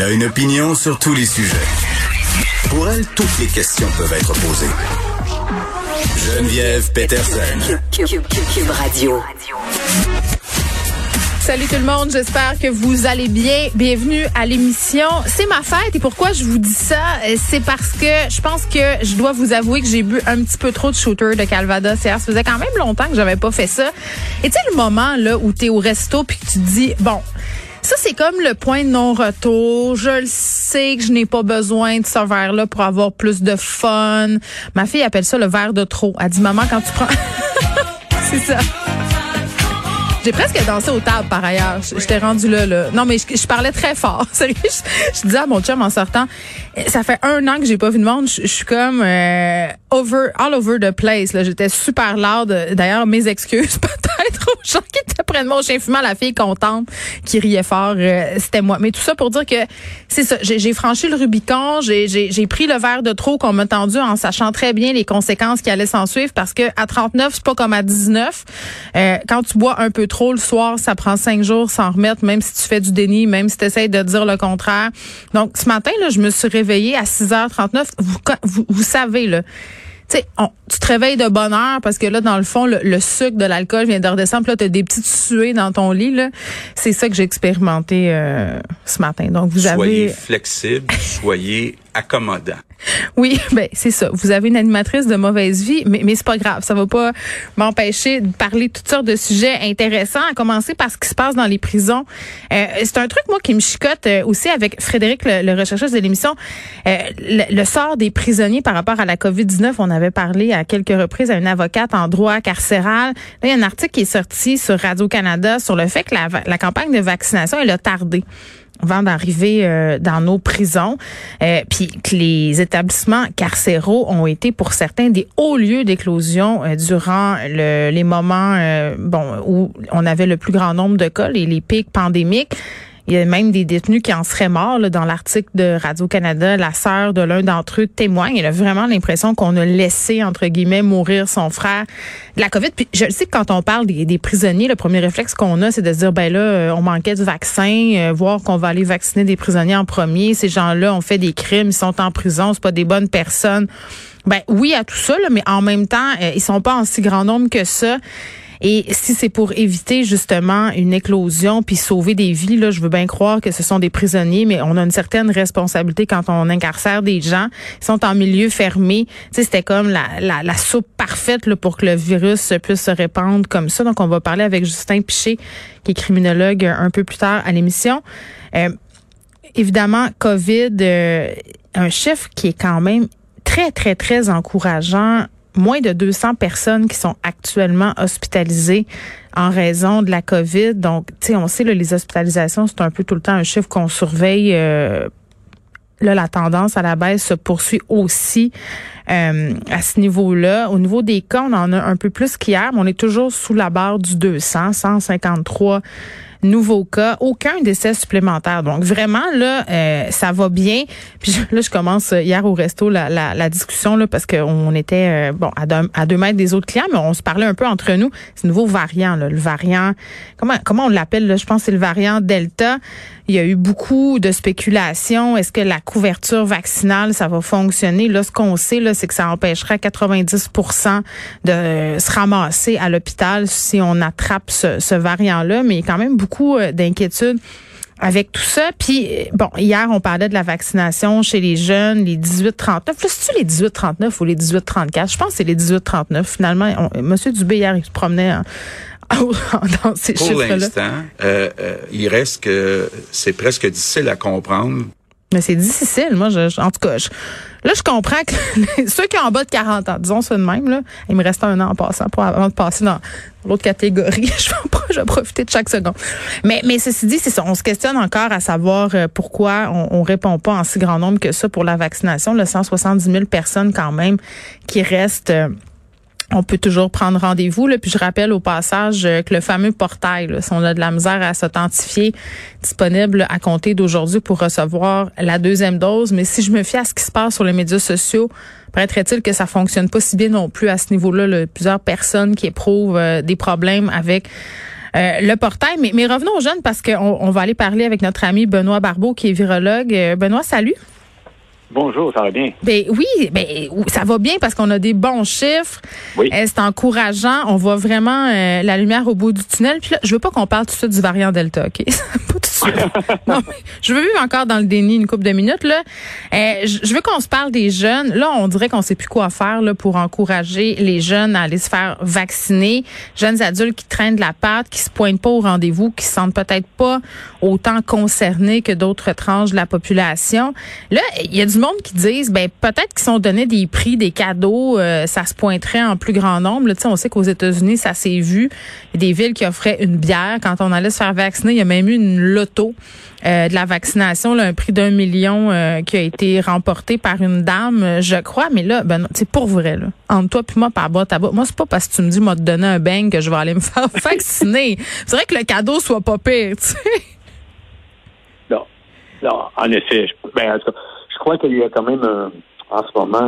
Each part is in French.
Elle a une opinion sur tous les sujets. Pour elle, toutes les questions peuvent être posées. Geneviève Peterson. Cube Radio. Salut tout le monde, j'espère que vous allez bien. Bienvenue à l'émission. C'est ma fête et pourquoi je vous dis ça, euh, c'est parce que je pense que je dois vous avouer que j'ai bu un petit peu trop de shooter de Calvados hier. Ça faisait quand même longtemps que j'avais pas fait ça. Et tu sais le moment là où tu es au resto puis que tu te dis bon, ça, c'est comme le point de non-retour. Je le sais que je n'ai pas besoin de ce verre-là pour avoir plus de fun. Ma fille appelle ça le verre de trop. Elle dit, maman, quand tu prends... c'est ça. J'ai presque dansé aux tables par ailleurs. J'étais rendue là, là. Non, mais je, parlais très fort. Sérieux. Je, disais à mon chum en sortant, ça fait un an que j'ai pas vu de monde. Je, suis comme euh, over, all over the place. Là, j'étais super loud. D'ailleurs, mes excuses peut-être aux gens qui de moi au chien fumant, la fille contente qui riait fort, euh, c'était moi. Mais tout ça pour dire que c'est ça. J'ai franchi le Rubicon. J'ai pris le verre de trop qu'on m'a tendu en sachant très bien les conséquences qui allaient s'en suivre parce que à 39, c'est pas comme à 19. Euh, quand tu bois un peu trop le soir, ça prend cinq jours sans remettre, même si tu fais du déni, même si tu essaies de dire le contraire. Donc, ce matin, là, je me suis réveillée à 6h39. Vous, vous, savez, là, tu sais, tu te réveilles de bonne heure parce que là, dans le fond, le, sucre de l'alcool vient de redescendre. Puis là, tu as des petites suées dans ton lit. Là. C'est ça que j'ai expérimenté euh, ce matin. Donc, vous soyez avez... flexible, soyez accommodant. Oui, ben c'est ça. Vous avez une animatrice de mauvaise vie, mais, mais c'est pas grave. Ça va pas m'empêcher de parler de toutes sortes de sujets intéressants, à commencer par ce qui se passe dans les prisons. Euh, c'est un truc, moi, qui me chicote euh, aussi avec Frédéric, le, rechercheur de l'émission. Euh, le, sort des prisonniers par rapport à la COVID-19, on avait parlé à quelques reprises à une avocate en droit carcéral. Il y a un article qui est sorti sur Radio-Canada sur le fait que la, campagne de vaccination, elle a tardé avant d'arriver euh, dans nos prisons, euh, puis que les établissements carcéraux ont été pour certains des hauts lieux d'éclosion euh, durant le, les moments où on avait le plus grand nombre de cas, les pics pandémiques. Il y a même des détenus qui en seraient morts. dans l'article de Radio-Canada, la sœur de l'un d'entre eux témoigne. Elle a vraiment l'impression qu'on a laissé, entre guillemets, mourir son frère de la COVID. Puis je sais que quand on parle des, prisonniers, le premier réflexe qu'on a, c'est de se dire, ben là, euh, on manquait de vaccin, euh, voir qu'on va aller vacciner des prisonniers en premier. Ces gens-là ont fait des crimes, ils sont en prison, c'est pas des bonnes personnes. Ben oui à tout ça, mais en même temps, euh, ils sont pas en si grand nombre que ça. Et si c'est pour éviter justement une éclosion puis sauver des vies, là, je veux bien croire que ce sont des prisonniers, mais on a une certaine responsabilité quand on incarcère des gens. Ils sont en milieu fermé. C'était comme la, la, la, soupe parfaite là, pour que le virus puisse se répandre comme ça. Donc, on va parler avec Justin Piché, qui est criminologue, un peu plus tard à l'émission. Euh, évidemment, COVID, euh, un chiffre qui est quand même très, très, très encourageant moins de 200 personnes qui sont actuellement hospitalisées en raison de la COVID. Donc, tu sais, on sait, là, les hospitalisations, c'est un peu tout le temps un chiffre qu'on surveille. Euh, là, la tendance à la baisse se poursuit aussi euh, à ce niveau-là. Au niveau des cas, on en a un peu plus qu'hier, mais on est toujours sous la barre du 200, 153 nouveaux cas, aucun décès supplémentaire. Donc vraiment là, euh, ça va bien. Puis là, je commence hier au resto la, la, la discussion là parce qu'on était euh, bon à deux, à deux mètres des autres clients, mais on se parlait un peu entre nous. Ce nouveau variant, là, le variant, comment comment on l'appelle là? Je pense c'est le variant Delta. Il y a eu beaucoup de spéculations. Est-ce que la couverture vaccinale, ça va fonctionner? Là, ce qu'on sait, là, c'est que ça empêcherait 90% de se ramasser à l'hôpital si on attrape ce, ce variant-là. Mais il y a quand même beaucoup euh, d'inquiétudes avec tout ça. Puis, euh, bon, hier, on parlait de la vaccination chez les jeunes, les 18-39. Là, c'est-tu les 18-39 ou les 18-34? Je pense que c'est les 18-39. Finalement, Monsieur Dubé, hier, il se promenait dans ces Pour l'instant, euh, euh, il reste que c'est presque difficile à comprendre. Mais c'est difficile, moi. Je, en tout cas, là, je comprends que ceux qui ont en bas de 40 ans, disons ça de même, là, il me reste un an en passant pour, avant de passer dans l'autre catégorie. je vais pas, profiter de chaque seconde. Mais, mais ceci dit, c'est ça. On se questionne encore à savoir euh, pourquoi on, on répond pas en si grand nombre que ça pour la vaccination. Le 170 000 personnes quand même qui restent on peut toujours prendre rendez-vous. Puis je rappelle au passage euh, que le fameux portail, là, si on a de la misère à s'authentifier, disponible à compter d'aujourd'hui pour recevoir la deuxième dose. Mais si je me fie à ce qui se passe sur les médias sociaux, paraîtrait-il que ça fonctionne pas si bien non plus à ce niveau-là. Plusieurs personnes qui éprouvent euh, des problèmes avec le portail. Mais, revenons aux jeunes parce qu'on on va aller parler avec notre ami Benoît Barbeau qui est virologue. Benoît, salut. Bonjour, ça va bien? Ben oui, ben ça va bien parce qu'on a des bons chiffres. Oui. Euh, c'est encourageant. On voit vraiment euh, la lumière au bout du tunnel. Puis là, je veux pas qu'on parle tout de suite du variant Delta, ok? pas tout de suite. non, mais je veux vivre encore dans le déni une couple de minutes là. Euh, je veux qu'on se parle des jeunes. Là, on dirait qu'on sait plus quoi faire là pour encourager les jeunes à aller se faire vacciner. Jeunes adultes qui traînent de la patte, qui se pointent pas au rendez-vous, qui se sentent peut-être pas autant concernés que d'autres tranches de la population. Là, il y a du monde qui disent, ben peut-être qu'ils sont donnés des prix, des cadeaux, euh, ça se pointerait en plus grand nombre. Là, on sait qu'aux États-Unis, ça s'est vu. Il y a des villes qui offraient une bière quand on allait se faire vacciner. Il y a même eu une loto euh, de la vaccination, là, un prix d'un million euh, qui a été remporté par une dame, je crois. Mais là, ben, c'est pour vrai. Là. Entre toi puis moi, par bas tabac, moi, c'est pas parce que tu me dis, moi, te donner un bang que je vais aller me faire vacciner. c'est vrai que le cadeau soit pas pire, tu sais. Non. Non, en effet. Ben, en tout cas, je crois qu'il y a quand même en ce moment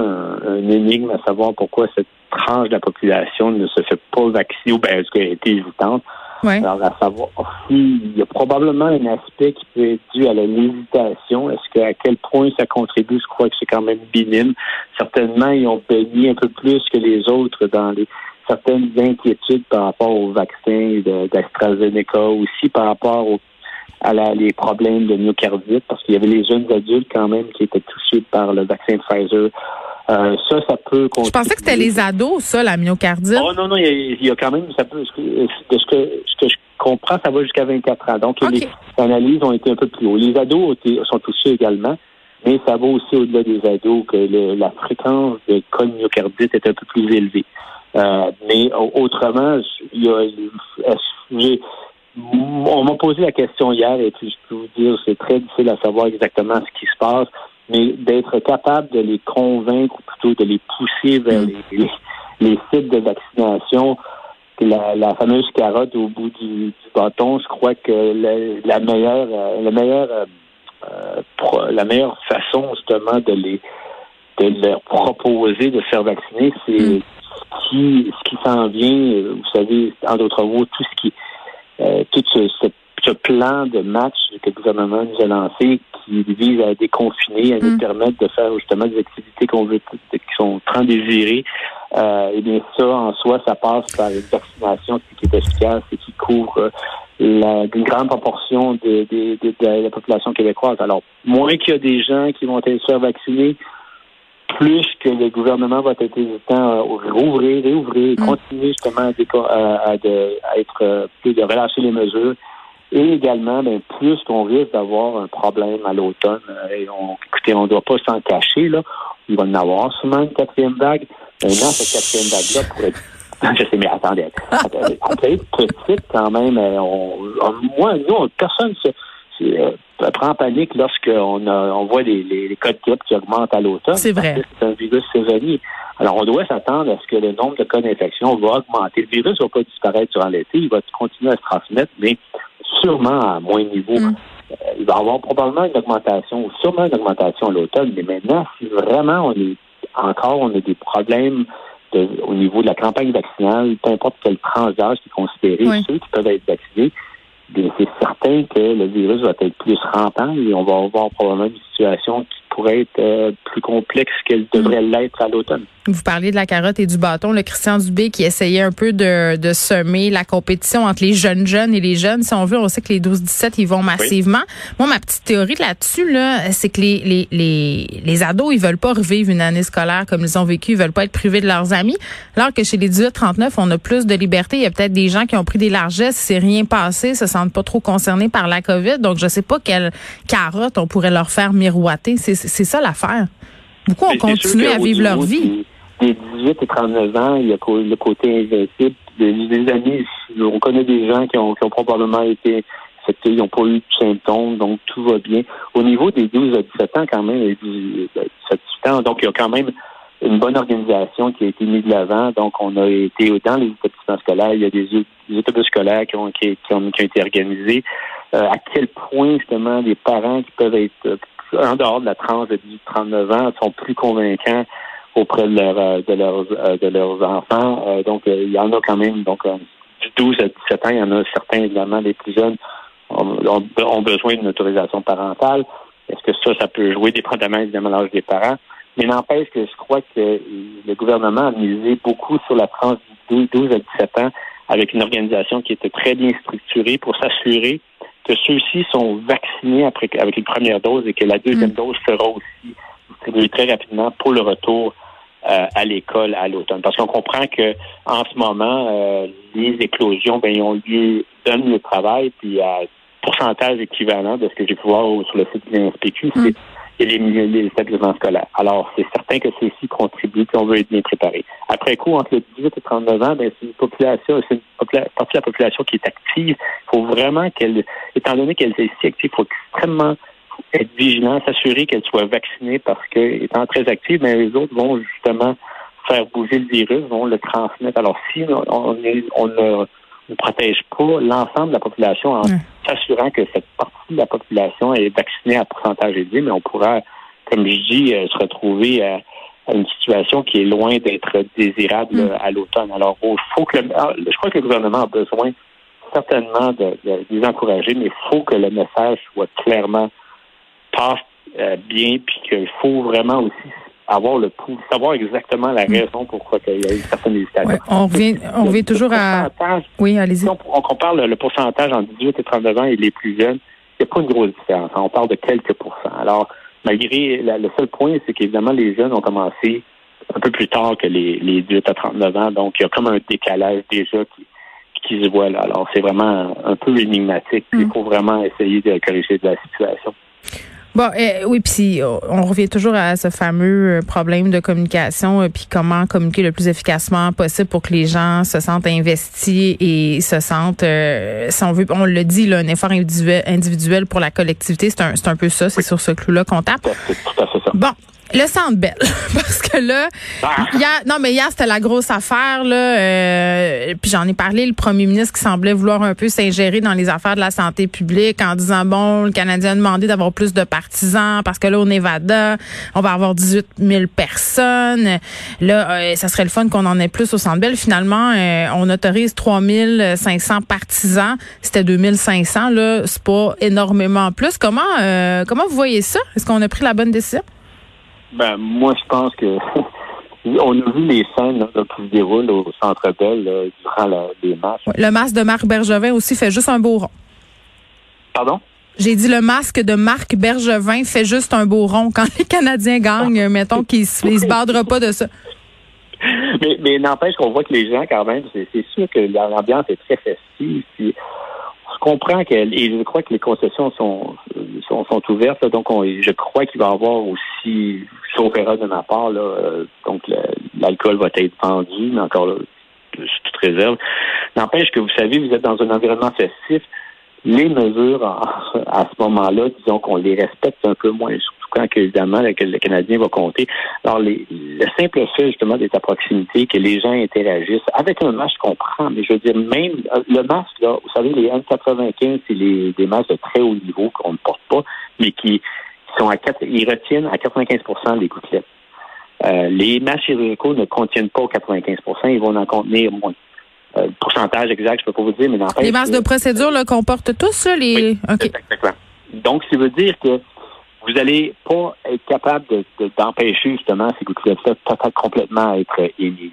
un, énigme à savoir pourquoi cette tranche de la population ne se fait pas vacciner ou bien est-ce qu'elle été hésitante. Alors, à savoir il y a probablement un aspect qui peut être dû à la l'hésitation. Est-ce qu'à quel point ça contribue? Je crois que c'est quand même minime. Certainement, ils ont baigné un peu plus que les autres dans les certaines inquiétudes par rapport au vaccin d'AstraZeneca, aussi par rapport au à les problèmes de myocardite, parce qu'il y avait les jeunes adultes quand même qui étaient touchés par le vaccin Pfizer. Euh, ça, ça peut Je pensais que c'était les ados, ça, la myocardite. Oh non, non, il y, a, quand même, ça peut, de ce que, ce que je comprends, ça va jusqu'à 24 ans. Donc, les analyses ont été un peu plus haut. Les ados sont touchés également, mais ça va aussi au-delà des ados que la fréquence de cas de myocardite est un peu plus élevée. Euh, mais autrement, il y a, on m'a posé la question hier et puis je peux vous dire c'est très difficile à savoir exactement ce qui se passe, mais d'être capable de les convaincre ou plutôt de les pousser vers mm. les, sites de vaccination, la, la, fameuse carotte au bout du, bâton, je crois que la, meilleure, euh, la meilleure, euh, euh, la meilleure façon justement de les de leur proposer de se faire vacciner, c'est mm. ce qui, ce qui s'en vient, vous savez, en d'autres mots, tout ce qui euh, tout ce, ce, plan de match que le gouvernement nous a lancé qui vise à déconfiner, à nous mm. permettre de faire justement des activités qu'on veut, qui sont très désirées. Euh, et bien ça, en soi, ça passe par une vaccination qui est efficace et qui couvre euh, la, une grande proportion de, de, de, la population québécoise. Alors, moins qu'il y a des gens qui vont être faire vacciner, plus que le gouvernement va être hésitant à rouvrir, réouvrir, mm. continuer justement à, être euh, plus de relâcher les mesures. Et également, ben, plus qu'on risque d'avoir un problème à l'automne. Euh, et on, écoutez, on ne doit pas s'en cacher, là. Il va en avoir sûrement une quatrième vague. Maintenant, cette quatrième vague-là pourrait être je sais, mais attendez, après, petite quand même, euh, on, moi, nous, personne se, euh, prend panique lorsqu'on on voit les, les, cas de grippe qui augmentent à l'automne. C'est vrai. C'est un virus saisonnier. Alors, on doit s'attendre à ce que le nombre de cas d'infection va augmenter. Le virus ne va pas disparaître durant l'été, il va continuer à se transmettre, mais sûrement à moins niveau. Mm. Euh, il va y avoir probablement une augmentation, ou sûrement une augmentation à l'automne, mais maintenant, si vraiment on est encore, on a des problèmes au niveau de la campagne vaccinale, peu importe quelle tranche d'âge qui est considéré, ceux qui peuvent être vaccinés, c'est certain que le virus va être plus rampant et on va avoir probablement une situation qui pourrait être euh, plus complexe qu'elle devrait mm. l'être à l'automne. Vous parliez de la carotte et du bâton. Le Christian Dubé qui essayait un peu de, de semer la compétition entre les jeunes jeunes et les jeunes. Si on veut, on sait que les 12-17, ils vont massivement. Moi, ma petite théorie là-dessus, là, c'est que les, les, les, les ados, ils veulent pas revivre une année scolaire comme ils ont vécu. Ils veulent pas être privés de leurs amis. Alors que chez les 18-39, on a plus de liberté. Il y a peut-être des gens qui ont pris des largesses, c'est rien passé, se sentent pas trop concernés par la COVID. Donc, je sais pas quelle carotte on pourrait leur faire miroiter. C'est ça l'affaire. Beaucoup ont continué à vivre leur vie des 18 et 39 ans, il y a le côté invincible. Des, amis, on connaît des gens qui ont, probablement été infectés, ils n'ont pas eu de symptômes, donc tout va bien. Au niveau des 12 à 17 ans, quand même, et 17 ans, donc il y a quand même une bonne organisation qui a été mise de l'avant. Donc, on a été dans les établissements scolaires, il y a des, autobus scolaires qui ont, qui, ont, été organisés. Euh, à quel point, justement, les parents qui peuvent être en dehors de la tranche de 18-39 ans sont plus convaincants auprès de, euh, de, leurs, euh, de leurs enfants. Euh, donc, il y en a quand même. Donc, 12 à 17 ans, il y en a certains, évidemment, les plus jeunes ont, besoin d'une autorisation parentale. Est-ce que ça, ça peut jouer dépendamment, évidemment, de l'âge des parents? Mais n'empêche que je crois que le gouvernement a misé beaucoup sur la tranche de 12 à 17 ans avec une organisation qui était très bien structurée pour s'assurer que ceux-ci sont vaccinés après, avec une première dose et que la deuxième mm. dose sera aussi distribuée très rapidement pour le retour euh, à l'école à l'automne. Parce qu'on comprend que en ce moment, euh, les éclosions, ben, ils ont lieu, donnent le travail, puis à pourcentage équivalent de ce que j'ai pu voir sur le site de l'INSPQ, c'est les, établissements scolaires. Alors, c'est certain que ceux-ci contribuent, puis on veut être bien préparé. Après coup, entre le 18 et 39 ans, ben, c'est une population, c'est une partie de la population qui est active. Il faut vraiment qu'elle, étant donné qu'elle est si active, il faut extrêmement être vigilant, s'assurer qu'elle soit vaccinée parce que, étant très active, mais ben, les autres vont justement faire bouger le virus, vont le transmettre. Alors, si on, on ne protège pas l'ensemble de la population en s'assurant que cette partie de la population est vaccinée à pourcentage élevé, mais on pourra, comme je dis, euh, se retrouver à, une situation qui est loin d'être désirable mm. à l'automne. Alors, il faut que ah, je crois que le gouvernement a besoin certainement de, les encourager, mais il faut que le message soit clairement passe euh, bien, puis qu'il faut vraiment aussi avoir le pouls, savoir exactement la mm. raison pourquoi il y a eu certaines hésitations. on revient, on revient toujours à. Oui, allez-y. On, on, compare le, pourcentage entre 18 et 39 ans et les plus jeunes. Il n'y a pas une grosse différence. On parle de quelques pourcents. Alors, malgré le seul point, c'est qu'évidemment, les jeunes ont commencé un peu plus tard que les, les 18 à 39 ans. Donc, il y a comme un décalage déjà qui, qui se voit là. Alors, c'est vraiment un peu énigmatique. Il mm. faut vraiment essayer de corriger de la situation. Bon, euh, oui, puis on revient toujours à ce fameux euh, problème de communication, euh, puis comment communiquer le plus efficacement possible pour que les gens se sentent investis et se sentent, si on veut, on le dit, là, un effort individuel, individuel pour la collectivité, c'est un, c'est un peu ça, c'est sur ce clou-là qu'on tape. Bon, le Centre Bell, parce que là, ah. non mais hier c'était la grosse affaire là. Euh, puis j'en ai parlé, le premier ministre qui semblait vouloir un peu s'ingérer dans les affaires de la santé publique en disant bon, le Canadien a demandé d'avoir plus de partisans parce que là au Nevada, on va avoir 18 000 personnes. Là, euh, ça serait le fun qu'on en ait plus au Centre Bell. Finalement, euh, on autorise 3 500 partisans. C'était 2500 là, c'est pas énormément plus. Comment comment vous voyez ça? Est-ce qu'on a pris la bonne décision? Ben, moi, je pense que on a vu les scènes qui se déroulent au Centre Bell durant les matchs. le masque de Marc Bergevin aussi fait juste un beau rond. Pardon? J'ai dit le masque de Marc Bergevin fait juste un beau rond. Quand les Canadiens gagnent, mettons qu'ils ne se bardera pas de ça. Mais, mais n'empêche qu'on voit que les gens, quand même, c'est sûr que l'ambiance est très festive. Puis comprends que, et je crois que les concessions sont, sont, sont ouvertes, donc je crois qu'il va y avoir aussi, sauf erreur de ma part, là, euh, donc l'alcool va être vendu, mais encore là, je suis toute réserve. N'empêche que vous savez, vous êtes dans un environnement festif, les mesures à ce moment-là, disons qu'on les respecte un peu moins, surtout quand évidemment le, le Canadien va compter. Alors les, le simple fait justement d'être à proximité, que les gens interagissent avec un masque, je comprends, mais je veux dire même euh, le masque là, vous savez les N95, c'est les des masques de très haut niveau qu'on ne porte pas, mais qui sont à ils retiennent à 95% les gouttelettes. Euh, les masques chirurgicaux ne contiennent pas 95%, ils vont en contenir moins. Euh, pourcentage exact, je peux pas vous dire, mais n'empêche. Les masques de procédure là, qu'on porte tous, les. exactement. Donc, ça veut dire que vous allez pas être capable d'empêcher justement ces gouttelettes-là totalement complètement être émises.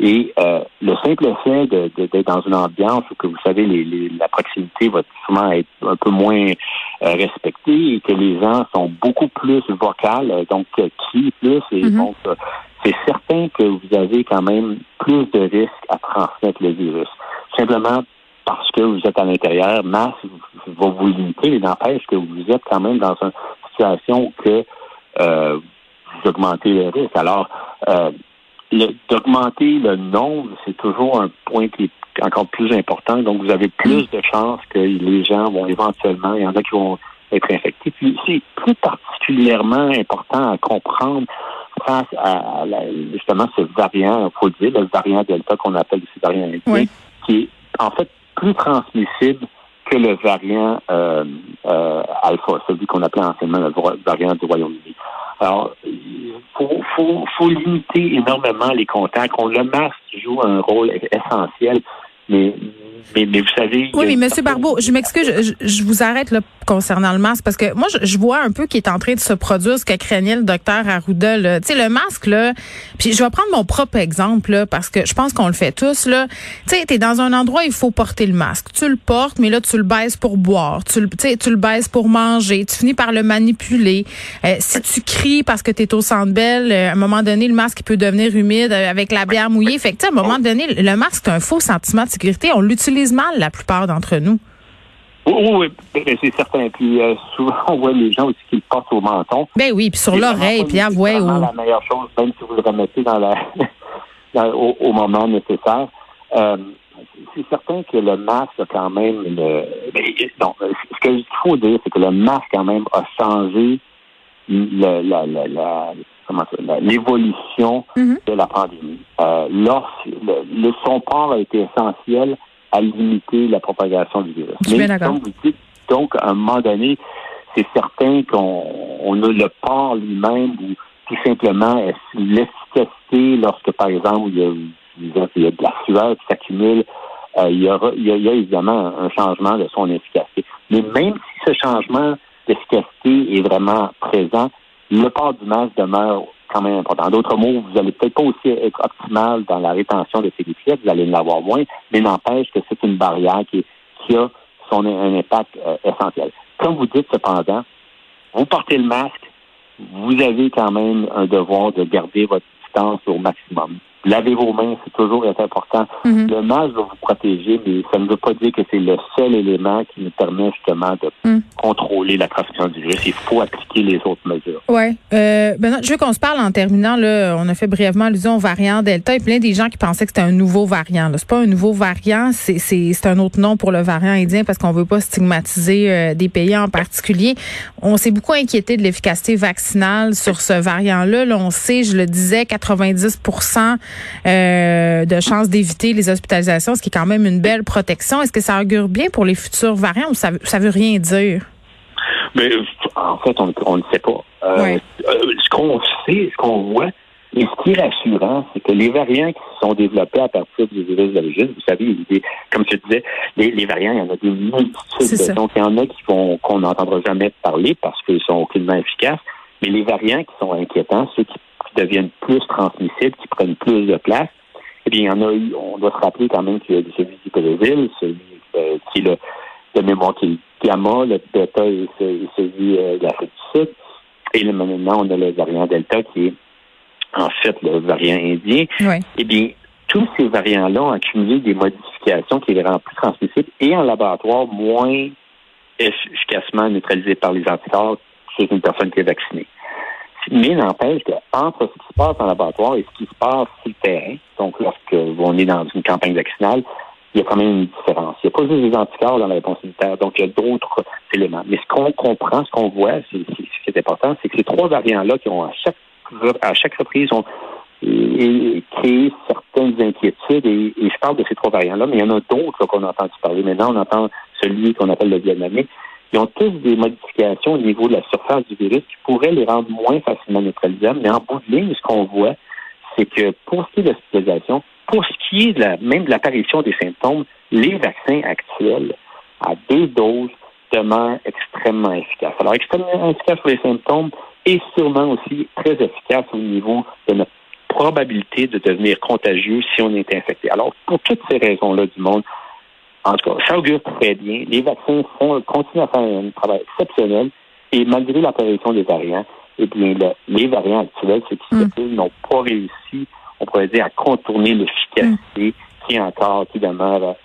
Et euh, le simple fait d'être dans une ambiance où que vous savez les, la proximité va souvent être un peu moins euh, respectée et que les gens sont beaucoup plus vocales, donc qui plus et mm-hmm. donc c'est certain que vous avez quand même plus de risques à transmettre le virus. Simplement parce que vous êtes à l'intérieur, masse va vous limiter, mais n'empêche que vous êtes quand même dans une situation que euh, vous augmentez le risque. Alors, euh, d'augmenter le nombre, c'est toujours un point qui est encore plus important. Donc, vous avez plus de chances que les gens vont éventuellement, il y en a qui vont être infectés. Puis, c'est plus particulièrement important à comprendre face à, justement ce variant, il faut le dire, le variant Delta qu'on appelle le variant indien, qui est en fait plus transmissible que le variant euh, euh, alpha, celui qu'on appelait anciennement le variant du Royaume-Uni. Alors, il faut, faut, faut, limiter énormément les contacts. On, le masque joue un rôle essentiel, mais mais, mais, vous savez. Oui, mais Monsieur Barbeau, je m'excuse, je, je, vous arrête là concernant le masque parce que moi, je, je vois un peu qui est en train de se produire ce que craignait le docteur Arruda. Tu sais, le masque là. Puis je vais prendre mon propre exemple là, parce que je pense qu'on le fait tous là. Tu sais, t'es dans un endroit, il faut porter le masque. Tu le portes, mais là tu le baisses pour boire. Tu le, tu le baisses pour manger. Tu finis par le manipuler. Euh, si tu cries parce que t'es au centre belle, euh, à un moment donné, le masque peut devenir humide euh, avec la bière mouillée. Fait que à un moment donné, le masque c'est un faux sentiment de sécurité. On l'utilise mal la plupart d'entre nous. Oui, oui, c'est certain. Puis euh, souvent, on voit les gens aussi qui le portent au menton. Ben oui, puis sur l'oreille, puis ah, ouais. la meilleure chose, même si vous le remettez dans la, au, moment nécessaire. Euh, c'est certain que le masque a quand même le. Non, ce qu'il faut dire, c'est que le masque quand même a changé le, la, la, la l'évolution mm-hmm. de la pandémie. Euh, lorsque le, le, son port a été essentiel à limiter la propagation du virus. Mais comme vous dites, donc, à un moment donné, c'est certain qu'on a le port lui-même ou tout simplement l'efficacité lorsque, par exemple, il y a, il y a de la sueur qui s'accumule, euh, il, y aura, il, y a, évidemment un changement de son efficacité. Mais même si ce changement d'efficacité est vraiment présent, le port du masque demeure quand même important. D'autres mots, vous allez peut-être pas aussi être optimal dans la rétention de ces liquides, vous allez en avoir moins, mais n'empêche que c'est une barrière qui, qui a son un impact euh, essentiel. Comme vous dites cependant, vous portez le masque, vous avez quand même un devoir de garder votre distance au maximum. Lavez vos mains, c'est toujours important. Mhm. Le masque va vous protéger, mais ça ne veut pas dire que c'est le seul élément qui nous permet justement de mhm. contrôler la transmission du virus. Il faut appliquer les autres mesures. Oui. Euh, ben je veux qu'on se parle en terminant. Là, on a fait brièvement allusion au variant Delta. Il y a plein des gens qui pensaient que c'était un nouveau variant. C'est pas un nouveau variant, c'est un autre nom pour le variant indien parce qu'on veut pas stigmatiser euh, des pays en particulier. On s'est beaucoup inquiété de l'efficacité vaccinale sur ce variant-là. Là, on sait, je le disais, 90 euh, de chances d'éviter les hospitalisations, ce qui est quand même une belle protection. Est-ce que ça augure bien pour les futurs variants ou ça, ça veut rien dire? Mais en fait, on, ne sait pas. Euh, euh, ce qu'on sait, ce qu'on voit, et ce qui est rassurant, c'est que les variants qui sont développés à partir du virus d'origine, vous savez, comme je disais, les, variants, il y en a des multitudes. Donc, il y en a qui vont qu'on n'entendra jamais parler parce qu'ils sont aucunement efficaces. Mais les variants qui sont inquiétants, ceux qui deviennent plus transmissibles, qui prennent plus de place. Eh bien, il y en a eu, on doit se rappeler quand même qu'il y a celui du Brésil, celui euh, qui est le, de mémoire qui est gamma, le bêta et celui euh, de l'Afrique du Sud. Et là, maintenant, on a le variant Delta qui est en fait le variant indien. Eh bien, tous ces variants-là ont accumulé des modifications qui les rendent plus transmissibles et en laboratoire moins efficacement neutralisés par les anticorps chez une personne qui est vaccinée. Mais n'empêche qu'entre ce qui se passe en laboratoire et ce qui se passe sur le terrain, donc lorsque on est dans une campagne vaccinale, il y a quand même une différence. Il n'y a pas juste des anticorps dans la réponse immunitaire, donc il y a d'autres éléments. Mais ce qu'on comprend, ce qu'on voit, c'est, ce qui est important, c'est que ces trois variants-là qui ont à chaque, à chaque reprise ont créé certaines inquiétudes, et, je parle de ces trois variants-là, mais il y en a d'autres qu'on a entendu parler. Maintenant, on entend celui qu'on appelle le vietnamien, ils ont tous des modifications au niveau de la surface du virus qui pourraient les rendre moins facilement neutralisables. Mais en bout de ligne, ce qu'on voit, c'est que pour ce qui est de l'hospitalisation, pour ce qui est de la, même de l'apparition des symptômes, les vaccins actuels à deux doses demeurent extrêmement efficaces. Alors, extrêmement efficaces pour les symptômes et sûrement aussi très efficaces au niveau de notre probabilité de devenir contagieux si on est infecté. Alors, pour toutes ces raisons-là du monde, en tout cas, ça augure très bien. Les vaccins font, continuent à faire un travail exceptionnel et malgré l'apparition des variants, eh bien, les variants actuels, ceux qui mm. n'ont pas réussi, on pourrait dire, à contourner l'efficacité qui est encore, qui demeure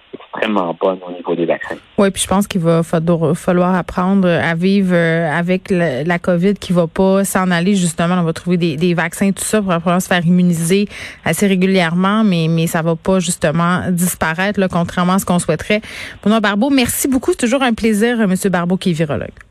au niveau des vaccins. Oui, puis je pense qu'il va falloir apprendre à vivre euh, avec la, COVID qui va pas s'en aller justement. On va trouver des, vaccins tout ça pour pouvoir se faire immuniser assez régulièrement, mais mais ça va pas justement disparaître là, contrairement à ce qu'on souhaiterait. Benoît Barbeau, merci beaucoup. C'est toujours un plaisir, Monsieur Barbeau qui est virologue.